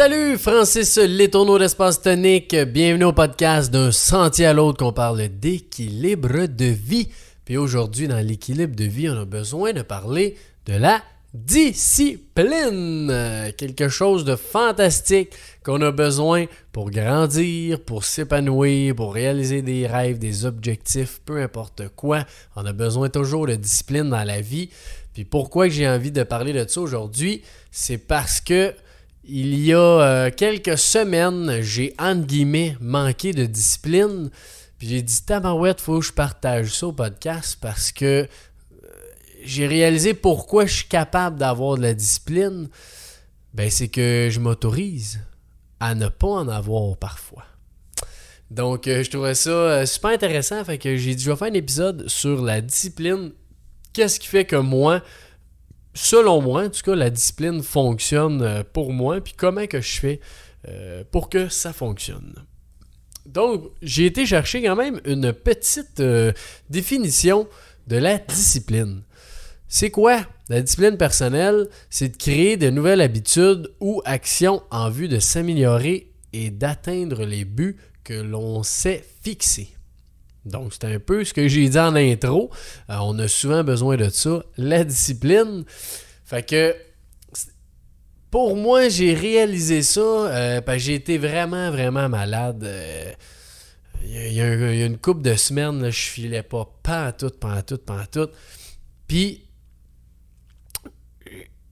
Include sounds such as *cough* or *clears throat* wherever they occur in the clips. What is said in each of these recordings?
Salut, Francis Letourneau d'Espace Tonique. Bienvenue au podcast d'un sentier à l'autre qu'on parle d'équilibre de vie. Puis aujourd'hui, dans l'équilibre de vie, on a besoin de parler de la discipline. Quelque chose de fantastique qu'on a besoin pour grandir, pour s'épanouir, pour réaliser des rêves, des objectifs, peu importe quoi. On a besoin toujours de discipline dans la vie. Puis pourquoi j'ai envie de parler de ça aujourd'hui, c'est parce que il y a euh, quelques semaines, j'ai entre guillemets manqué de discipline. Puis j'ai dit, Tabarouette, faut que je partage ça au podcast parce que euh, j'ai réalisé pourquoi je suis capable d'avoir de la discipline. Ben, c'est que je m'autorise à ne pas en avoir parfois. Donc, euh, je trouvais ça super intéressant. Fait que j'ai dit, je vais faire un épisode sur la discipline. Qu'est-ce qui fait que moi, selon moi, en tout cas, la discipline fonctionne euh, pour moi, puis comment je fais euh, pour que ça fonctionne. Donc, j'ai été chercher quand même une petite euh, définition de la discipline. C'est quoi la discipline personnelle? C'est de créer de nouvelles habitudes ou actions en vue de s'améliorer et d'atteindre les buts que l'on s'est fixés. Donc, c'est un peu ce que j'ai dit en intro. Euh, on a souvent besoin de ça, la discipline. Fait que, pour moi, j'ai réalisé ça euh, parce que j'ai été vraiment, vraiment malade. Euh, il y, a une couple de semaines, là, je filais pas pas tout, pas tout, pas tout. Puis,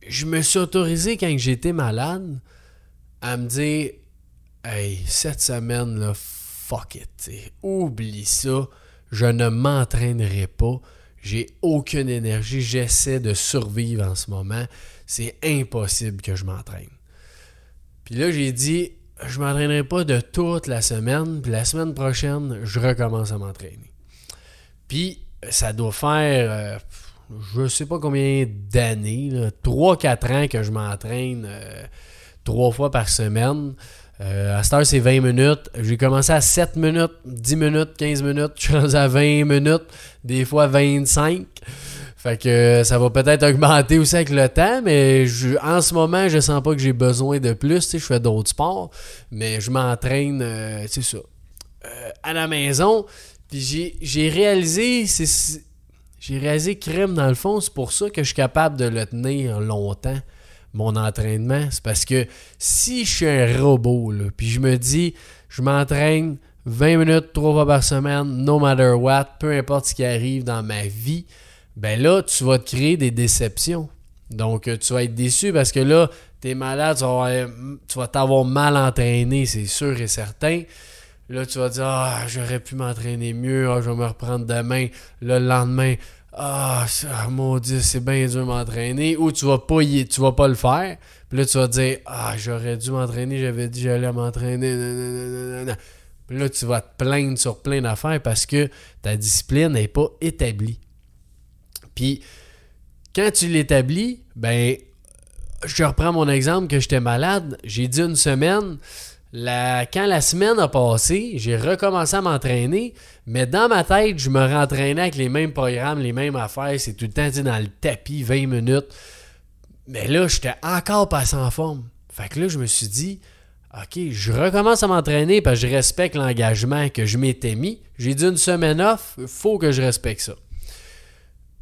je me suis autorisé quand j'étais malade à me dire Hey, cette semaine, là, fuck it. Oublie ça. Je ne m'entraînerai pas. J'ai aucune énergie. J'essaie de survivre en ce moment. C'est impossible que je m'entraîne. Puis là, j'ai dit, je ne m'entraînerai pas de toute la semaine. Puis la semaine prochaine, je recommence à m'entraîner. Puis ça doit faire, euh, je ne sais pas combien d'années, 3-4 ans que je m'entraîne euh, trois fois par semaine. Euh, à cette heure, c'est 20 minutes. J'ai commencé à 7 minutes, 10 minutes, 15 minutes. Je suis à 20 minutes, des fois 25. Fait que ça va peut-être augmenter aussi avec le temps, mais en ce moment, je sens pas que j'ai besoin de plus. je fais d'autres sports, mais je m'entraîne, euh, c'est ça, euh, à la maison. Puis j'ai réalisé, j'ai réalisé crème dans le fond, c'est pour ça que je suis capable de le tenir longtemps mon entraînement. C'est parce que si je suis un robot, puis je me dis, je m'entraîne 20 minutes, 3 fois par semaine, no matter what, peu importe ce qui arrive dans ma vie, ben là, tu vas te créer des déceptions. Donc, euh, tu vas être déçu parce que là, tu es malade, tu vas t'avoir mal entraîné, c'est sûr et certain. Là, tu vas dire, ah, j'aurais pu m'entraîner mieux, ah, je vais me reprendre demain. le lendemain, ah, mon Dieu, c'est bien dur m'entraîner. Ou tu vas pas tu vas pas le faire. Puis là, tu vas dire, ah, j'aurais dû m'entraîner, j'avais dit j'allais m'entraîner. Puis là, tu vas te plaindre sur plein d'affaires parce que ta discipline n'est pas établie. Puis, quand tu l'établis, ben, je reprends mon exemple que j'étais malade. J'ai dit une semaine, quand la semaine a passé, j'ai recommencé à m'entraîner, mais dans ma tête, je me rentraînais avec les mêmes programmes, les mêmes affaires. C'est tout le temps dans le tapis, 20 minutes. Mais là, j'étais encore pas en forme. Fait que là, je me suis dit, OK, je recommence à m'entraîner parce que je respecte l'engagement que je m'étais mis. J'ai dit une semaine off, il faut que je respecte ça.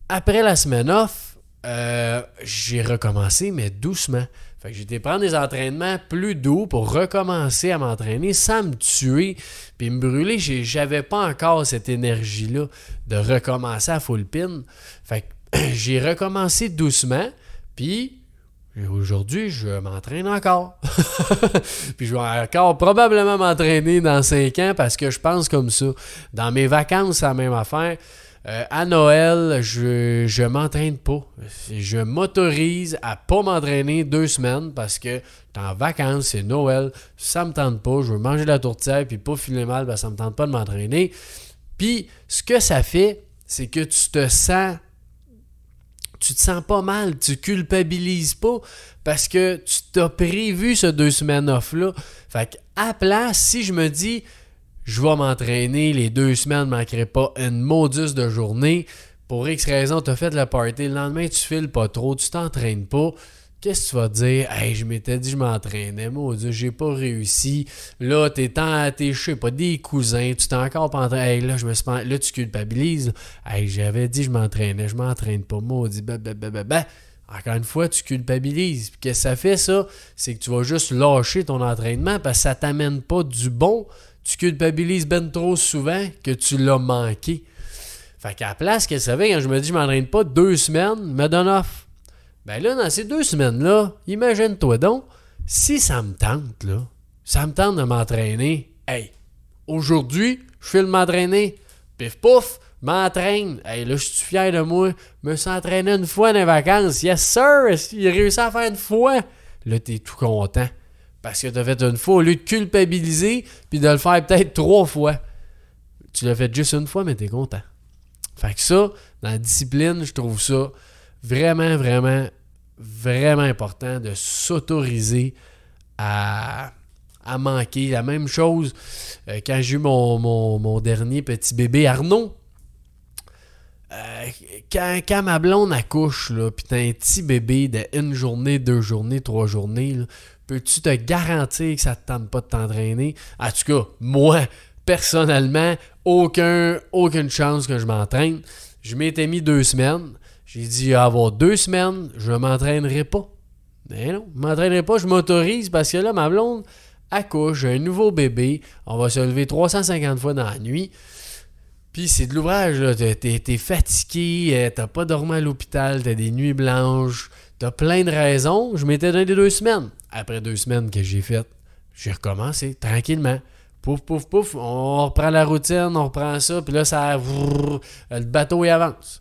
Après la semaine off, euh, j'ai recommencé, mais doucement. Fait que été prendre des entraînements plus doux pour recommencer à m'entraîner sans me tuer puis me brûler. J'avais pas encore cette énergie-là de recommencer à full pin. Fait que *clears throat* j'ai recommencé doucement, puis aujourd'hui, je m'entraîne encore. *laughs* puis je vais encore probablement m'entraîner dans 5 ans parce que je pense comme ça. Dans mes vacances, c'est la même affaire. Euh, à Noël, je, je m'entraîne pas. Je m'autorise à pas m'entraîner deux semaines parce que t'es en vacances, c'est Noël, ça me tente pas, je veux manger la tourtière puis pas filer mal, ben ça me tente pas de m'entraîner. Puis ce que ça fait, c'est que tu te sens tu te sens pas mal, tu culpabilises pas parce que tu t'as prévu ce deux semaines off-là. Fait qu'à place, si je me dis, je vais m'entraîner, les deux semaines ne manqueraient pas une modus de journée. Pour X raison, tu as fait la party, le lendemain tu files pas trop, tu t'entraînes pas. qu'est-ce que tu vas dire? Hey, je m'étais dit, je m'entraînais, moi, j'ai pas réussi. Là, t'es tant, t'es, je sais pas, des cousins, tu t'es encore pas entraîné. Hey, là, je me suis là, tu culpabilises. Hey, j'avais dit, je m'entraînais, je m'entraîne pas, maudit, bah, bah, bah, bah, bah. Encore une fois, tu culpabilises. Puis qu'est-ce que ça fait, ça? C'est que tu vas juste lâcher ton entraînement parce que ça t'amène pas du bon. Tu culpabilises ben trop souvent que tu l'as manqué. Fait qu'à la place, qu'elle savait, quand je me dis je m'entraîne pas deux semaines, me donne off. Ben là, dans ces deux semaines-là, imagine-toi donc, si ça me tente, là, ça me tente de m'entraîner, hey, aujourd'hui, je fais le m'entraîner, pif pouf, m'entraîne. Hey, là, je suis fier de moi? Me suis entraîné une fois dans les vacances. Yes, sir! Il a réussi à faire une fois? Là, t'es tout content. Parce que t'as fait une fois au lieu de culpabiliser puis de le faire peut-être trois fois. Tu l'as fait juste une fois, mais t'es content. Fait que ça, dans la discipline, je trouve ça vraiment, vraiment, vraiment important de s'autoriser à, manquer. La même chose euh, quand j'ai eu mon, mon, dernier petit bébé Arnaud. Euh, quand, ma blonde accouche, là, pis t'as un petit bébé de une journée, deux journées, trois journées, peux-tu te garantir que ça te tente pas de t'entraîner? En tout cas, moi, personnellement, aucun, aucune chance que je m'entraîne. Je m'étais mis deux semaines. J'ai dit, avoir deux semaines, je ne m'entraînerai pas. Mais non, je ne m'entraînerai pas, je m'autorise parce que là, ma blonde accouche, j'ai un nouveau bébé, on va se lever 350 fois dans la nuit. Puis c'est de l'ouvrage, là. T'es, es fatigué, euh, t'as pas dormi à l'hôpital, t'as des nuits blanches, t'as plein de raisons. Je m'étais donné deux semaines. Après deux semaines que j'ai fait, j'ai recommencé tranquillement. Pouf, pouf, pouf, on reprend la routine, on reprend ça, puis là, ça. Le bateau, il avance.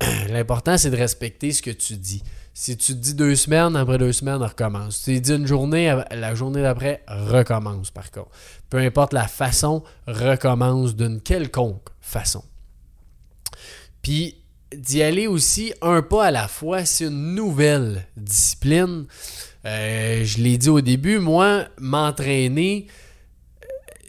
*clears throat* L'important, c'est de respecter ce que tu dis. Si tu te dis deux semaines, après deux semaines, on recommence. Si tu dis une journée, la journée d'après, recommence par contre. Peu importe la façon, recommence d'une quelconque façon. Puis d'y aller aussi un pas à la fois, c'est une nouvelle discipline. Euh, je l'ai dit au début, moi, m'entraîner,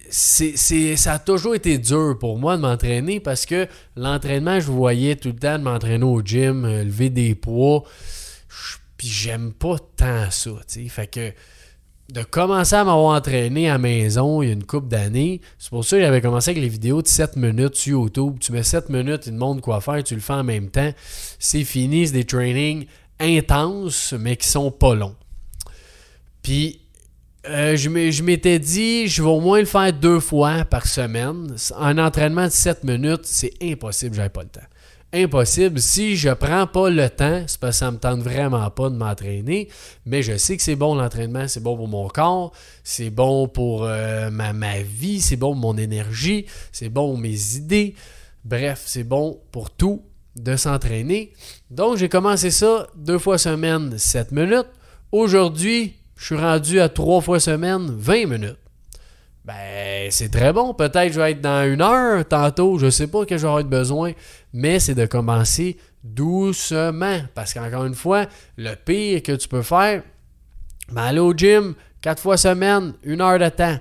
c'est, ça a toujours été dur pour moi de m'entraîner parce que l'entraînement, je voyais tout le temps de m'entraîner au gym, euh, lever des poids. Puis j'aime pas tant ça, tu. Fait que de commencer à m'avoir entraîné à la maison il y a une couple d'années. C'est pour ça que j'avais commencé avec les vidéos de 7 minutes sur YouTube. Tu mets 7 minutes, il te montre quoi faire, tu le fais en même temps. C'est fini, c'est des trainings intenses, mais qui sont pas longs. Puis, euh, je m'étais dit, je vais au moins le faire deux fois par semaine. Un entraînement de 7 minutes, c'est impossible, j'avais pas le temps impossible. Si je prends pas le temps, c'est parce que ça me tente vraiment pas de m'entraîner, mais je sais que c'est bon l'entraînement, c'est bon pour mon corps, c'est bon pour euh, ma, vie, c'est bon pour mon énergie, c'est bon pour mes idées. Bref, c'est bon pour tout de s'entraîner. Donc, j'ai commencé ça deux fois semaine, 7 minutes. Aujourd'hui, je suis rendu à trois fois semaine, 20 minutes. Ben, c'est très bon. Peut-être je vais être dans une heure tantôt. Je sais pas que j'aurai besoin. Mais c'est de commencer doucement. Parce qu'encore une fois, le pire que tu peux faire, ben aller au gym quatre fois semaine, une heure de temps.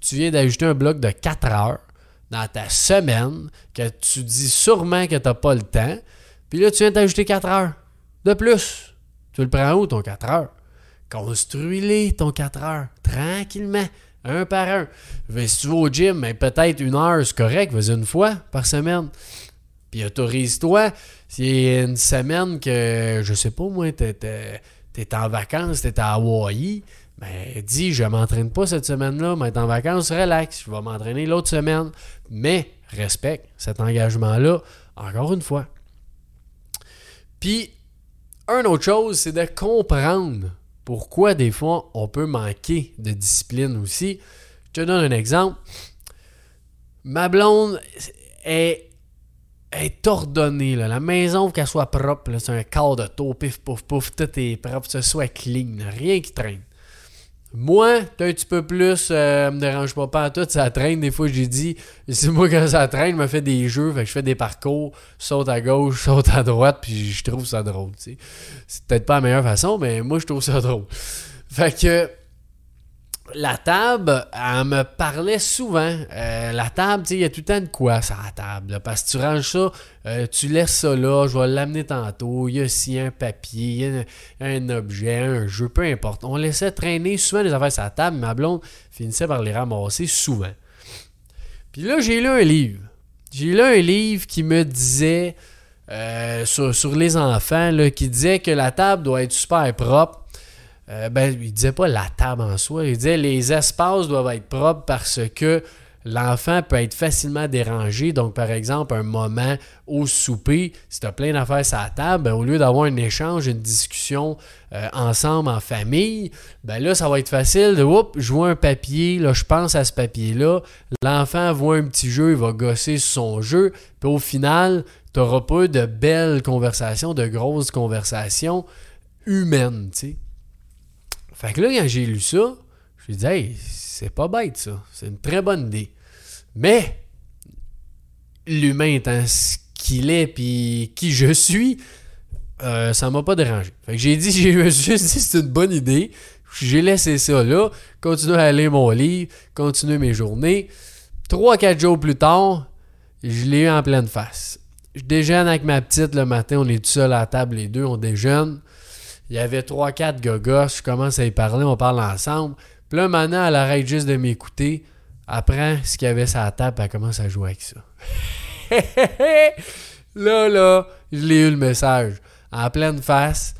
Tu viens d'ajouter un bloc de 4 heures dans ta semaine que tu dis sûrement que tu n'as pas le temps. Puis là, tu viens d'ajouter 4 heures de plus. Tu le prends où ton 4 heures? Construis-les ton 4 heures tranquillement un par un. si tu vas au gym, mais peut-être une heure, c'est correct, vas-y une fois par semaine. Puis autorise-toi, c'est une semaine que, je sais pas moi, t'es es, en vacances, t'es à Hawaï, ben dis, je m'entraîne pas cette semaine-là, mais en vacances, relax, je vais m'entraîner l'autre semaine. Mais respecte cet engagement-là, encore une fois. Puis, une autre chose, c'est de comprendre pourquoi des fois on peut manquer de discipline aussi. Je te donne un exemple. Ma blonde est, est ordonnée. La maison, qu'elle soit propre, c'est un quart de taux, pif, pouf, pouf, tout est propre, ce soit clean, rien qui traîne. Moi, t'es un petit peu plus, euh, me dérange pas pas à tout, ça traîne. Des fois, j'ai dit, c'est moi quand ça traîne, je me fais des jeux, fait que je fais des parcours, saute à gauche, *laughs* saute à droite, puis je trouve ça drôle, C'est peut-être pas la meilleure façon, mais moi, je trouve ça drôle. Fait que, la table, elle me parlait souvent. Euh, la table, il y a tout le temps de quoi sur la table. parce que tu ranges ça, euh, tu laisses ça là, je vais l'amener tantôt. Il y a aussi un papier, a un, objet, un jeu, peu importe. On laissait traîner souvent les affaires sur la table. Ma blonde finissait par les ramasser souvent. Puis là, j'ai lu un livre. J'ai lu un livre qui me disait, euh, sur, les enfants, qui disait que la table doit être super propre euh, ben, il disait pas la table en soi, il disait les espaces doivent être propres parce que l'enfant peut être facilement dérangé. Donc, par exemple, un moment au souper, si tu as plein d'affaires sur la table, ben, au lieu d'avoir un échange, une discussion euh, ensemble en famille, ben là, ça va être facile de, oups, je vois un papier, là, je pense à ce papier-là. L'enfant voit un petit jeu, il va gosser son jeu. Puis au final, tu n'auras pas de belles conversations, de grosses conversations humaines, tu sais. Fait que là, quand j'ai lu ça, je me dit, hey, c'est pas bête ça. C'est une très bonne idée. Mais, l'humain étant ce qu'il est puis qui je suis, euh, ça m'a pas dérangé. Fait que j'ai dit, *laughs* j'ai juste dit, c'est une bonne idée. J'ai laissé ça là, continué à aller mon livre, continuer mes journées. Trois, quatre jours plus tard, je l'ai eu en pleine face. Je déjeune avec ma petite le matin, on est tout seul à la table les deux, on déjeune. Il y avait trois, quatre gogos, je commence à y parler, on parle ensemble. Puis là, maintenant, elle arrête juste de m'écouter, apprend ce qu'il y avait sur la table, elle commence à jouer avec ça. *laughs* là, là, je l'ai eu le message. En pleine face.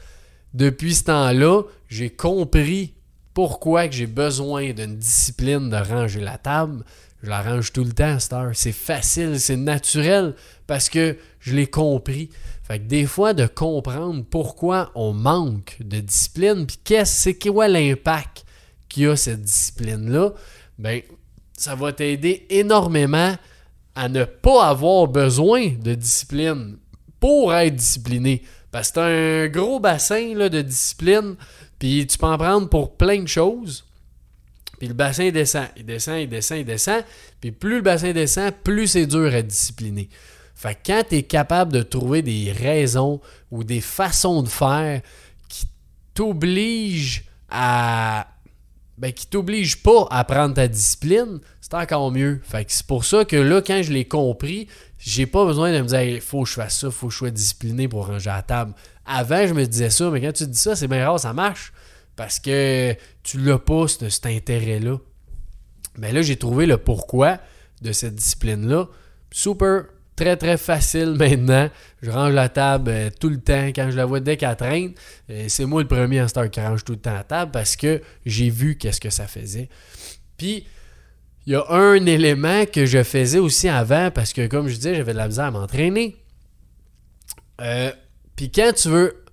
Depuis ce temps-là, j'ai compris pourquoi que j'ai besoin d'une discipline de ranger la table. Je la range tout le temps, Star. C'est facile, c'est naturel parce que je l'ai compris. Fait que des fois, de comprendre pourquoi on manque de discipline, puis qu'est-ce c'est quoi l'impact qu'il y a cette discipline-là, ben ça va t'aider énormément à ne pas avoir besoin de discipline pour être discipliné. Parce que c'est un gros bassin là, de discipline, puis tu peux en prendre pour plein de choses. Puis le bassin descend, il descend, il descend, il descend. Puis plus le bassin descend, plus c'est dur à discipliner. Fait que quand tu es capable de trouver des raisons ou des façons de faire qui t'obligent à. Ben, qui t'obligent pas à prendre ta discipline, c'est encore mieux. Fait que c'est pour ça que là, quand je l'ai compris, j'ai pas besoin de me dire il faut que je fasse ça, faut que je sois discipliné pour ranger la table. Avant, je me disais ça, mais quand tu dis ça, c'est bien rare, ça marche. Parce que tu l'as pas, cet intérêt-là. Mais là, j'ai trouvé le pourquoi de cette discipline-là. Super très très facile maintenant. Je range la table euh, tout le temps. Quand je la vois dès qu'elle traîne, euh, c'est moi le premier en qui range tout le temps la table parce que j'ai vu qu'est-ce que ça faisait. Puis, il y a un élément que je faisais aussi avant parce que, comme je disais, j'avais de la misère à m'entraîner. Euh, puis quand tu veux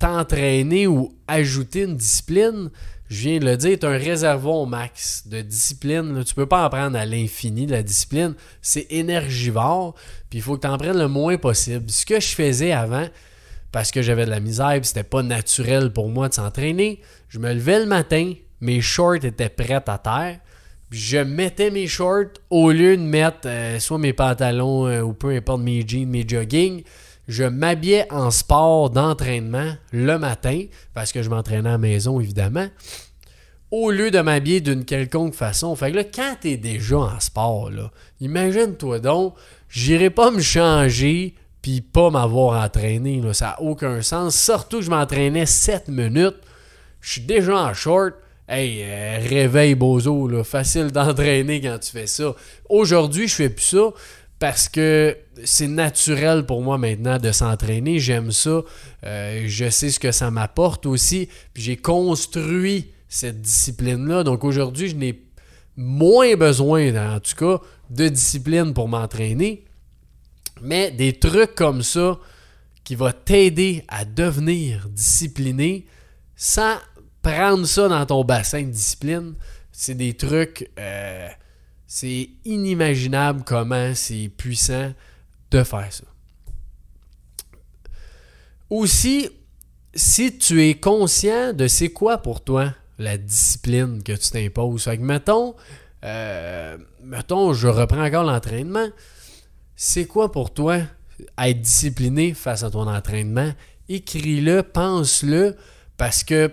t'entraîner ou ajouter une discipline, je viens de le dire, tu un réservoir max de discipline. Tu peux pas en prendre à l'infini de la discipline. C'est énergivore, puis il faut que tu en prennes le moins possible. Ce que je faisais avant, parce que j'avais de la misère c'était pas naturel pour moi de s'entraîner, je me levais le matin, mes shorts étaient prêts à terre, je mettais mes shorts au lieu de mettre euh, soit mes pantalons euh, ou peu importe mes jeans, mes jogging je m'habillais en sport d'entraînement le matin, parce que je m'entraînais à la maison, évidemment, au lieu de m'habiller d'une quelconque façon. Fait que là, quand t'es déjà en sport, imagine-toi donc, j'irai pas me changer puis pas m'avoir entraîné. Là. Ça n'a aucun sens. Surtout que je m'entraînais 7 minutes. Je suis déjà en short. Hey, euh, réveil bozo, facile d'entraîner quand tu fais ça. Aujourd'hui, je fais plus ça parce que c'est naturel pour moi maintenant de s'entraîner. J'aime ça. Euh, je sais ce que ça m'apporte aussi. J'ai construit cette discipline-là. Donc aujourd'hui, je n'ai moins besoin, en tout cas, de discipline pour m'entraîner. Mais des trucs comme ça qui vont t'aider à devenir discipliné sans prendre ça dans ton bassin de discipline, c'est des trucs. Euh, c'est inimaginable comment c'est puissant de faire ça. Aussi, si tu es conscient de c'est quoi pour toi la discipline que tu t'imposes. Fait que mettons, euh, mettons, je reprends encore l'entraînement. C'est quoi pour toi être discipliné face à ton entraînement? Écris-le, pense-le, parce que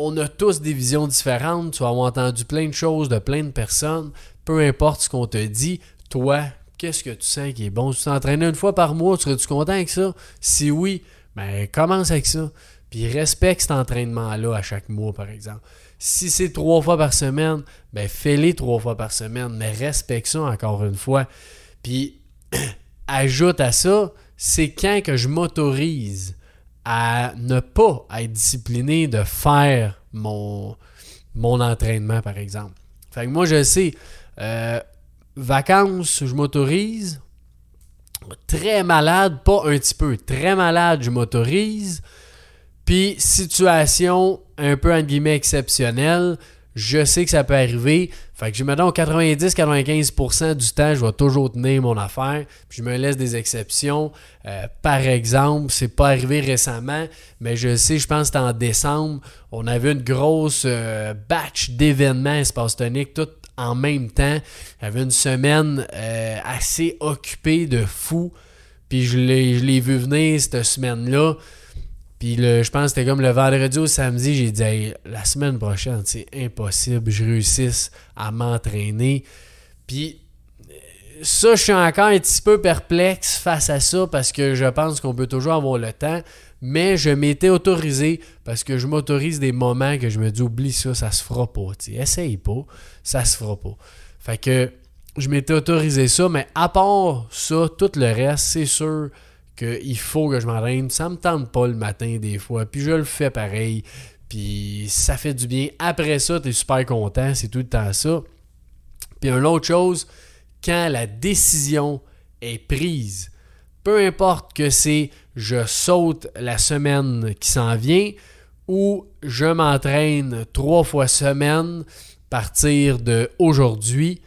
on a tous des visions différentes. Tu vas entendu plein de choses de plein de personnes. Peu importe ce qu'on te dit, toi, qu'est-ce que tu sens qui est bon? Si tu t'entraînes une fois par mois, serais-tu content avec ça? Si oui, ben commence avec ça. Puis respecte cet entraînement-là à chaque mois, par exemple. Si c'est trois fois par semaine, ben fais-les trois fois par semaine, mais respecte ça encore une fois. Puis *clears throat* ajoute à ça, c'est quand que je m'autorise à ne pas être discipliné de faire mon, mon entraînement, par exemple. Fait que moi, je sais, euh, vacances, je m'autorise. Très malade, pas un petit peu, très malade, je m'autorise. Puis, situation un peu, entre guillemets, exceptionnelle, je sais que ça peut arriver. Fait que je me donne 90-95% du temps, je vais toujours tenir mon affaire. Puis je me laisse des exceptions. Euh, par exemple, c'est pas arrivé récemment, mais je sais, je pense que c'était en décembre, on avait une grosse euh, batch d'événements espace tonique, tout en même temps. J'avais une semaine euh, assez occupée de fou. Puis je l'ai vu venir cette semaine-là. Puis je pense que c'était comme le vendredi au samedi, j'ai dit la semaine prochaine, c'est impossible, je réussisse à m'entraîner. Puis ça, je suis encore un petit peu perplexe face à ça parce que je pense qu'on peut toujours avoir le temps. Mais je m'étais autorisé parce que je m'autorise des moments que je me dis oublie ça, ça se fera pas. Essaye pas, ça se fera pas. Fait que je m'étais autorisé ça, mais à part ça, tout le reste, c'est sûr qu'il faut que je m'entraîne. Ça me tente pas le matin des fois, puis je le fais pareil. Puis ça fait du bien. Après ça, tu es super content, c'est tout le temps ça. Puis une autre chose, quand la décision est prise, peu importe que c'est je saute la semaine qui s'en vient ou je m'entraîne trois fois semaine, partir de aujourd'hui,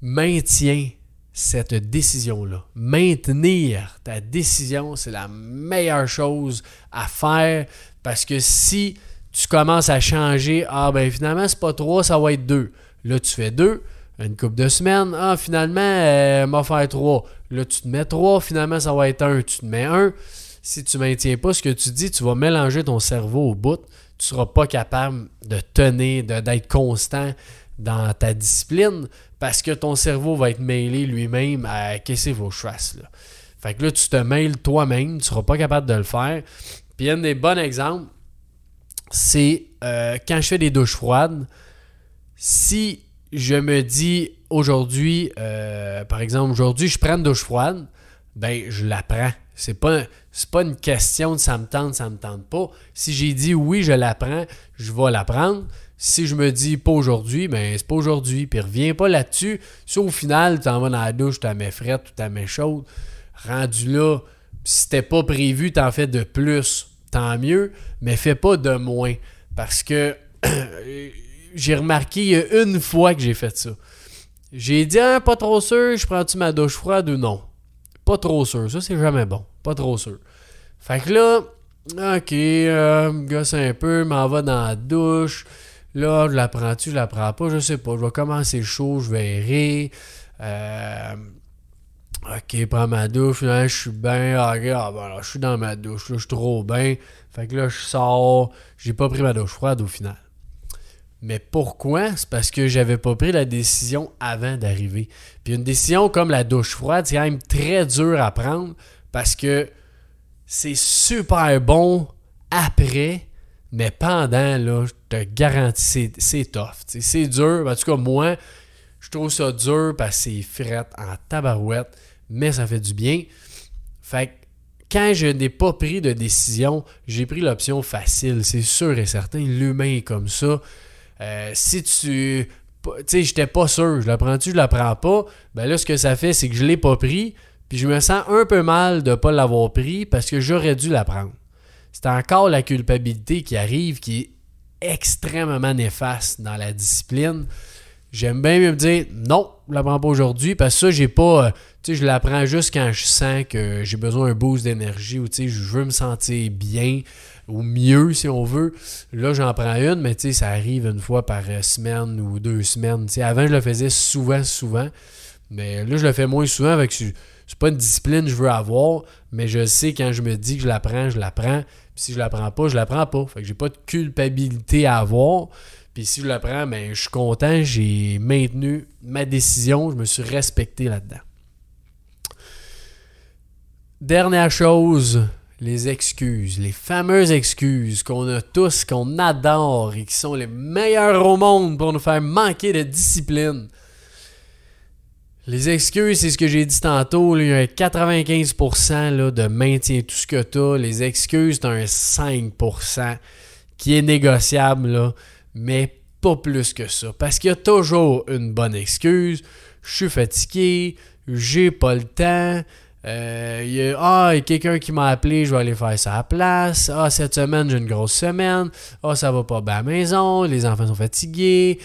maintiens cette décision-là. Maintenir ta décision, c'est la meilleure chose à faire parce que si tu commences à changer, ah ben finalement c'est pas trois, ça va être deux. Là tu fais deux, une couple de semaines, ah finalement euh, m'a faire trois. Là tu te mets trois, finalement ça va être un, tu te mets un. Si tu maintiens pas ce que tu dis, tu vas mélanger ton cerveau au bout. Tu seras pas capable de tenir, d'être constant dans ta discipline parce que ton cerveau va être mêlé lui-même à qu'est-ce que fasse là. Fait que là, tu te mêles toi-même, tu seras pas capable de le faire. Puis un des bons exemples, c'est euh, quand je fais des douches froides, si je me dis aujourd'hui, euh, par exemple, aujourd'hui, je prends une douche froide, ben je la prends. C'est pas, pas une question de ça me tente, ça me tente pas. Si j'ai dit oui, je la prends, je vais la prendre. Si je me dis pas aujourd'hui, ben c'est pas aujourd'hui. Puis reviens pas là-dessus. Si au final, tu t'en vas dans la douche, tu mets frette ou tu mets chaude, rendu là, si c'était pas prévu, t'en fais de plus, tant mieux, mais fais pas de moins. Parce que *clears throat* j'ai remarqué une fois que j'ai fait ça. J'ai dit, ah, pas trop sûr, je prends-tu ma douche froide ou non? Pas trop sûr, ça c'est jamais bon. Pas trop sûr. Fait que là, ok, euh, gosse un peu, m'en va dans la douche. Là, je la prends-tu, je la prends pas, je sais pas. Je vais commencer chaud, je errer. Euh, ok, prends ma douche, là, je suis bien. Ah, ben je suis dans ma douche, là, je suis trop bien. Fait que là, je sors. J'ai pas pris ma douche froide au final. Mais pourquoi? C'est parce que j'avais pas pris la décision avant d'arriver. Puis une décision comme la douche froide, c'est quand même très dur à prendre parce que c'est super bon après, mais pendant, là, je te garantis, c'est tough. C'est dur. En tout cas, moi, je trouve ça dur parce que c'est frette en tabarouette, mais ça fait du bien. Fait que quand je n'ai pas pris de décision, j'ai pris l'option facile. C'est sûr et certain. L'humain est comme ça. Euh, si tu. Tu sais, j'étais pas sûr. Je la prends-tu, je la prends pas? Ben là, ce que ça fait, c'est que je l'ai pas pris. Puis je me sens un peu mal de pas l'avoir pris parce que j'aurais dû la prendre c'est encore la culpabilité qui arrive qui est extrêmement néfaste dans la discipline. J'aime bien me dire non, je la prends pas aujourd'hui parce que ça, j'ai pas. Euh, tu sais, je la prends juste quand je sens que j'ai besoin d'un boost d'énergie ou tu sais, je veux me sentir bien ou mieux si on veut. Là, j'en prends une, mais tu sais, ça arrive une fois par semaine ou deux semaines. Avant, je le faisais souvent, souvent. Mais là, je le fais moins souvent avec c'est pas une discipline que je veux avoir, mais je sais quand je me dis que je la prends, je la prends. Puis si je la prends pas, je la prends pas. Fait que j'ai pas de culpabilité à avoir. Puis si je la prends, ben, je suis content, j'ai maintenu ma décision, je me suis respecté là-dedans. Dernière chose, les excuses, les fameuses excuses qu'on a tous, qu'on adore et qui sont les meilleures au monde pour nous faire manquer de discipline. Les excuses, c'est ce que j'ai dit tantôt. il y a un 95% de maintien tout ce que tu as. Les excuses, tu as un 5% qui est négociable, là, mais pas plus que ça. Parce qu'il y a toujours une bonne excuse. Je suis fatigué, j'ai pas le temps. Euh, il y a, ah, quelqu'un qui m'a appelé, je vais aller faire ça à la place. Ah, cette semaine, j'ai une grosse semaine. Ah, ça va pas bien à la maison, les enfants sont fatigués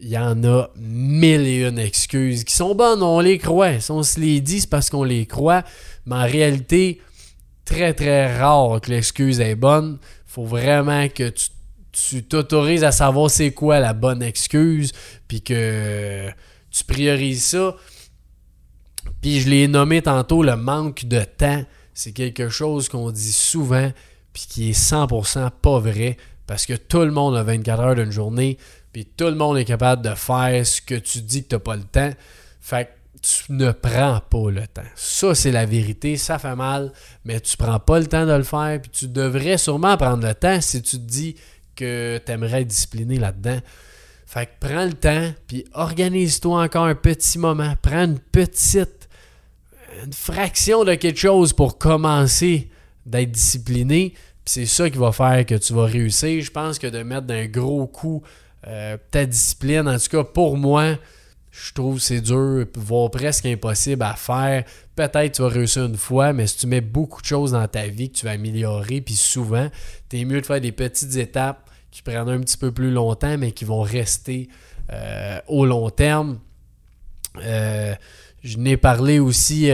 il y en a mille et une excuses qui sont bonnes, on les croit. Si on se les dit, c'est parce qu'on les croit. Mais en réalité, très très rare que l'excuse est bonne. faut vraiment que tu t'autorises à savoir c'est quoi la bonne excuse, puis que tu priorises ça. Puis je l'ai nommé tantôt, le manque de temps. C'est quelque chose qu'on dit souvent, puis qui est 100% pas vrai, parce que tout le monde a 24 heures d'une journée. Puis tout le monde est capable de faire ce que tu dis que tu n'as pas le temps. Fait que tu ne prends pas le temps. Ça, c'est la vérité. Ça fait mal, mais tu prends pas le temps de le faire. Puis tu devrais sûrement prendre le temps si tu te dis que tu aimerais être discipliné là-dedans. Fait que prends le temps, puis organise-toi encore un petit moment. Prends une petite, une fraction de quelque chose pour commencer d'être discipliné. Puis c'est ça qui va faire que tu vas réussir. Je pense que de mettre d'un gros coup euh, ta discipline, en tout cas pour moi, je trouve que c'est dur, voire presque impossible à faire. Peut-être tu vas réussir une fois, mais si tu mets beaucoup de choses dans ta vie que tu vas améliorer, puis souvent, tu es mieux de faire des petites étapes qui prennent un petit peu plus longtemps, mais qui vont rester euh, au long terme. Euh, je n'ai parlé aussi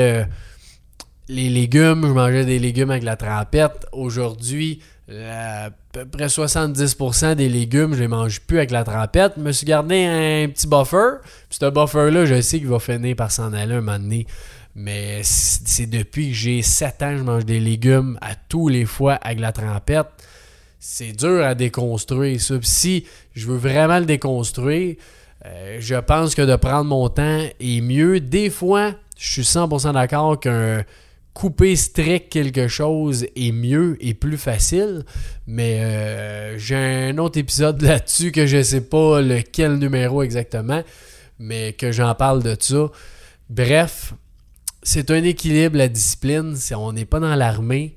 les légumes, je mangeais des légumes avec la trempette. Aujourd'hui, à peu près 70% des légumes, je les mange plus avec la trempette. Je me suis gardé un petit buffer. Ce buffer-là, je sais qu'il va finir par s'en aller un moment donné. Mais c'est depuis que j'ai 7 ans je mange des légumes à tous les fois avec la trempette. C'est dur à déconstruire si je veux vraiment le déconstruire, euh, je pense que de prendre mon temps est mieux. Des fois, je suis 100% d'accord qu'un couper strict quelque chose est mieux et plus facile. Mais euh, j'ai un autre épisode *laughs* là-dessus que je ne sais pas lequel numéro exactement, mais que j'en parle de ça. Bref, c'est un équilibre, la discipline. On n'est pas dans l'armée.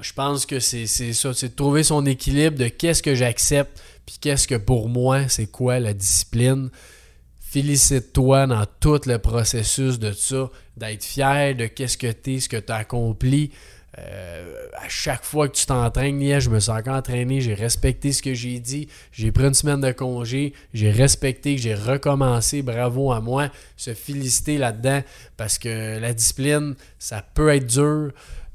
Je pense que c'est ça, c'est de trouver son équilibre de qu'est-ce que j'accepte, puis qu'est-ce que pour moi, c'est quoi la discipline. Félicite-toi dans tout le processus de ça, d'être fier de qu'est-ce que tu es, ce que tu as accompli. Euh, à chaque fois que tu t'entraînes, je me suis encore entraîné, j'ai respecté ce que j'ai dit, j'ai pris une semaine de congé, j'ai respecté, j'ai recommencé, bravo à moi, se féliciter là-dedans parce que la discipline, ça peut être dur,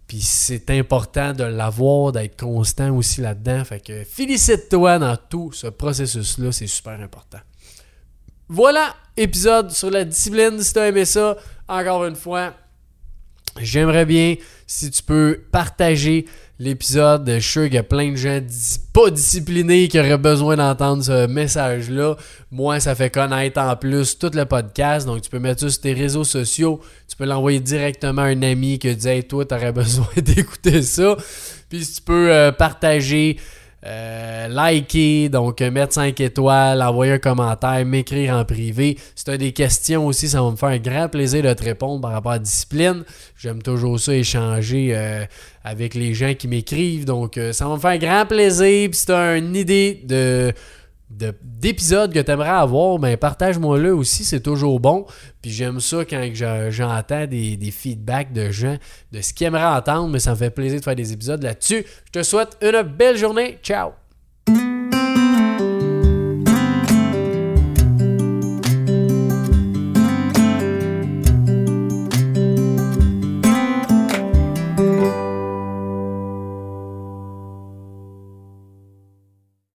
puis c'est important de l'avoir, d'être constant aussi là-dedans. Fait que félicite-toi dans tout ce processus-là, c'est super important. Voilà, épisode sur la discipline. Si tu as aimé ça, encore une fois, j'aimerais bien si tu peux partager l'épisode. Je suis sûr qu'il y a plein de gens pas disciplinés qui auraient besoin d'entendre ce message-là. Moi, ça fait connaître en plus tout le podcast. Donc, tu peux mettre ça sur tes réseaux sociaux. Tu peux l'envoyer directement à un ami qui dit Hey, toi, tu aurais *laughs* besoin d'écouter ça. Puis, si tu peux euh, partager euh, liker, donc euh, mettre 5 étoiles, envoyer un commentaire, m'écrire en privé. Si tu as des questions aussi, ça va me faire un grand plaisir de te répondre par rapport à la discipline. J'aime toujours ça, échanger euh, avec les gens qui m'écrivent. Donc, ça va me faire un grand plaisir. Puis si tu as une idée de d'épisodes que tu aimerais avoir, ben partage-moi-le aussi, c'est toujours bon. Puis j'aime ça quand j'entends des, des, feedbacks de gens de ce qu'ils aimeraient entendre, mais ça me fait plaisir de faire des épisodes là-dessus. Je te souhaite une belle journée. Ciao!